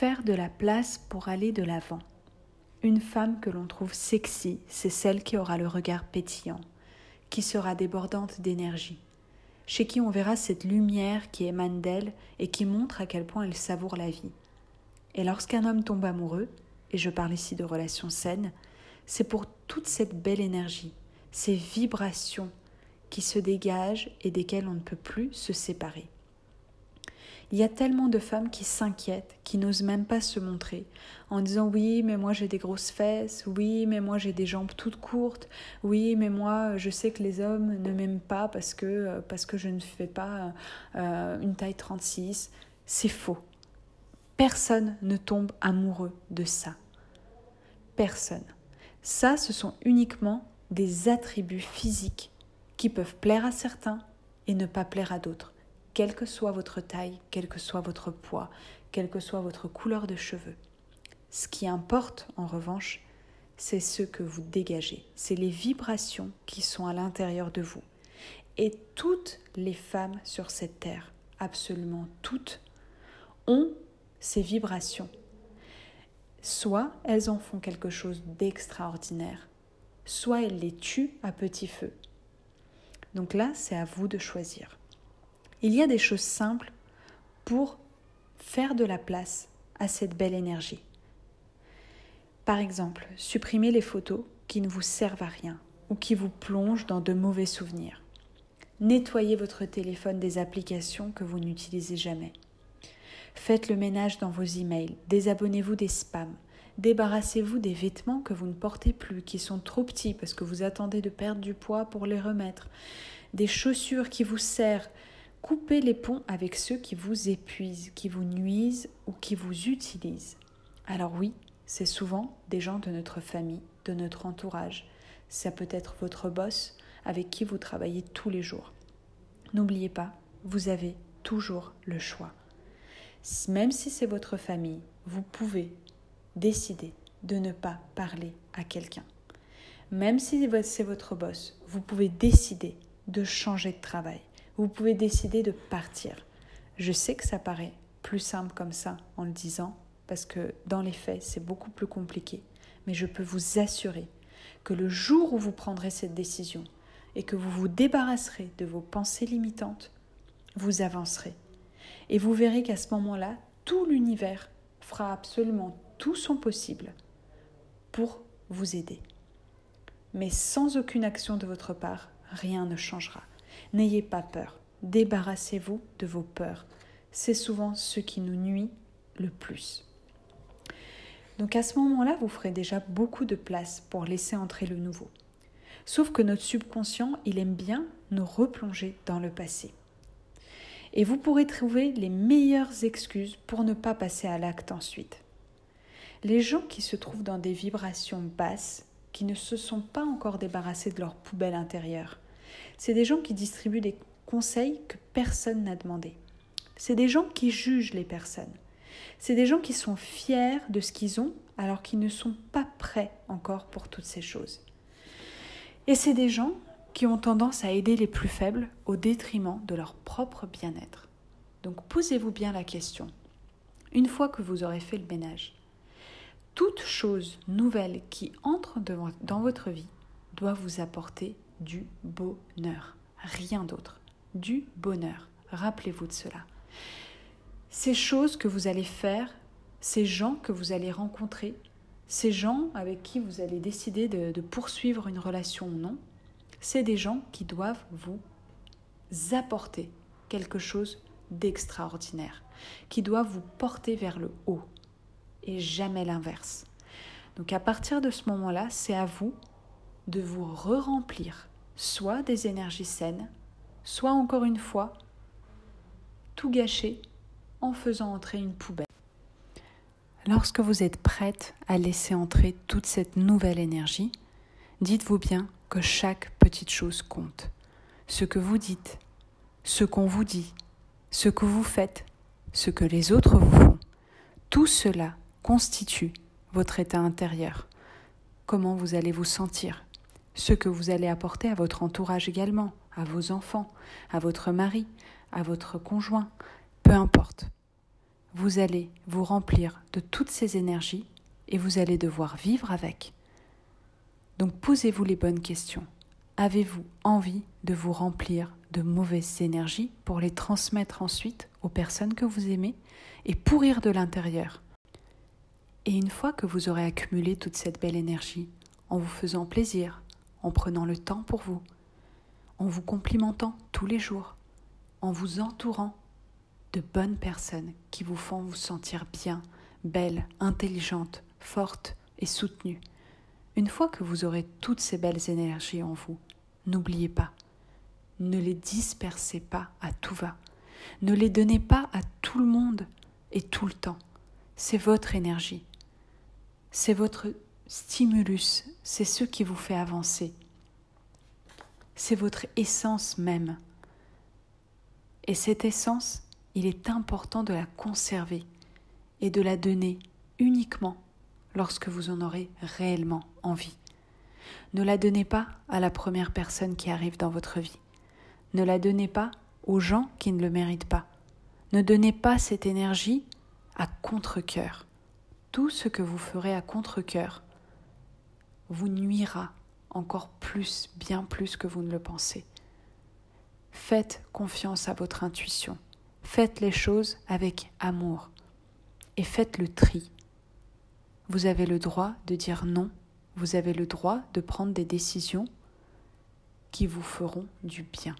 faire de la place pour aller de l'avant. Une femme que l'on trouve sexy, c'est celle qui aura le regard pétillant, qui sera débordante d'énergie, chez qui on verra cette lumière qui émane d'elle et qui montre à quel point elle savoure la vie. Et lorsqu'un homme tombe amoureux, et je parle ici de relations saines, c'est pour toute cette belle énergie, ces vibrations qui se dégagent et desquelles on ne peut plus se séparer. Il y a tellement de femmes qui s'inquiètent, qui n'osent même pas se montrer, en disant oui, mais moi j'ai des grosses fesses, oui, mais moi j'ai des jambes toutes courtes, oui, mais moi je sais que les hommes ne m'aiment pas parce que, que je ne fais pas euh, une taille 36. C'est faux. Personne ne tombe amoureux de ça. Personne. Ça, ce sont uniquement des attributs physiques qui peuvent plaire à certains et ne pas plaire à d'autres quelle que soit votre taille, quel que soit votre poids, quelle que soit votre couleur de cheveux. Ce qui importe, en revanche, c'est ce que vous dégagez, c'est les vibrations qui sont à l'intérieur de vous. Et toutes les femmes sur cette terre, absolument toutes, ont ces vibrations. Soit elles en font quelque chose d'extraordinaire, soit elles les tuent à petit feu. Donc là, c'est à vous de choisir. Il y a des choses simples pour faire de la place à cette belle énergie. Par exemple, supprimez les photos qui ne vous servent à rien ou qui vous plongent dans de mauvais souvenirs. Nettoyez votre téléphone des applications que vous n'utilisez jamais. Faites le ménage dans vos emails, désabonnez-vous des spams, débarrassez-vous des vêtements que vous ne portez plus, qui sont trop petits parce que vous attendez de perdre du poids pour les remettre, des chaussures qui vous servent, Coupez les ponts avec ceux qui vous épuisent, qui vous nuisent ou qui vous utilisent. Alors oui, c'est souvent des gens de notre famille, de notre entourage. Ça peut être votre boss avec qui vous travaillez tous les jours. N'oubliez pas, vous avez toujours le choix. Même si c'est votre famille, vous pouvez décider de ne pas parler à quelqu'un. Même si c'est votre boss, vous pouvez décider de changer de travail vous pouvez décider de partir. Je sais que ça paraît plus simple comme ça en le disant, parce que dans les faits, c'est beaucoup plus compliqué. Mais je peux vous assurer que le jour où vous prendrez cette décision et que vous vous débarrasserez de vos pensées limitantes, vous avancerez. Et vous verrez qu'à ce moment-là, tout l'univers fera absolument tout son possible pour vous aider. Mais sans aucune action de votre part, rien ne changera. N'ayez pas peur. Débarrassez-vous de vos peurs. C'est souvent ce qui nous nuit le plus. Donc à ce moment-là, vous ferez déjà beaucoup de place pour laisser entrer le nouveau. Sauf que notre subconscient, il aime bien nous replonger dans le passé. Et vous pourrez trouver les meilleures excuses pour ne pas passer à l'acte ensuite. Les gens qui se trouvent dans des vibrations basses, qui ne se sont pas encore débarrassés de leur poubelle intérieure, c'est des gens qui distribuent des conseils que personne n'a demandé. C'est des gens qui jugent les personnes. C'est des gens qui sont fiers de ce qu'ils ont alors qu'ils ne sont pas prêts encore pour toutes ces choses. Et c'est des gens qui ont tendance à aider les plus faibles au détriment de leur propre bien-être. Donc posez-vous bien la question. Une fois que vous aurez fait le ménage, toute chose nouvelle qui entre dans votre vie doit vous apporter du bonheur, rien d'autre, du bonheur. Rappelez-vous de cela. Ces choses que vous allez faire, ces gens que vous allez rencontrer, ces gens avec qui vous allez décider de, poursuivre une relation ou non, c'est des gens qui doivent vous apporter quelque chose d'extraordinaire, qui doivent vous porter vers le haut et jamais l'inverse. Donc à partir de ce moment-là, c'est à vous de vous re-remplir soit des énergies saines, soit encore une fois, tout gâcher en faisant entrer une poubelle. Lorsque vous êtes prête à laisser entrer toute cette nouvelle énergie, dites-vous bien que chaque petite chose compte. Ce que vous dites, ce qu'on vous dit, ce que vous faites, ce que les autres vous font, tout cela constitue votre état intérieur. Comment vous allez vous sentir, ce que vous allez apporter à votre entourage également, à vos enfants, à votre mari, à votre conjoint, peu importe. vous allez vous remplir de toutes ces énergies et vous allez devoir vivre avec. Donc posez-vous les bonnes questions. Avez-vous envie de vous remplir de mauvaises énergies pour les transmettre ensuite aux personnes que vous aimez et pourrir de l'intérieur? Et une fois que vous aurez accumulé toute cette belle énergie, en vous faisant plaisir, en prenant le temps pour vous, en vous complimentant tous les jours, en vous entourant de bonnes personnes qui vous font vous sentir bien, belle, intelligente, forte et soutenue. Une fois que vous aurez toutes ces belles énergies en vous, n'oubliez pas, ne les dispersez pas à tout va. Ne les donnez pas à tout le monde et tout le temps. C'est votre énergie. C'est votre stimulus. C'est ce qui vous fait avancer. C'est votre essence même. Et cette essence, il est important de la conserver et de la donner uniquement lorsque vous en aurez réellement envie. Ne la donnez pas à la première personne qui arrive dans votre vie. Ne la donnez pas aux gens qui ne le méritent pas. Ne donnez pas cette énergie à contre-coeur. Tout ce que vous ferez à contre-coeur vous nuira encore plus, bien plus que vous ne le pensez. Faites confiance à votre intuition. Faites les choses avec amour. Et faites le tri. Vous avez le droit de dire non. Vous avez le droit de prendre des décisions qui vous feront du bien.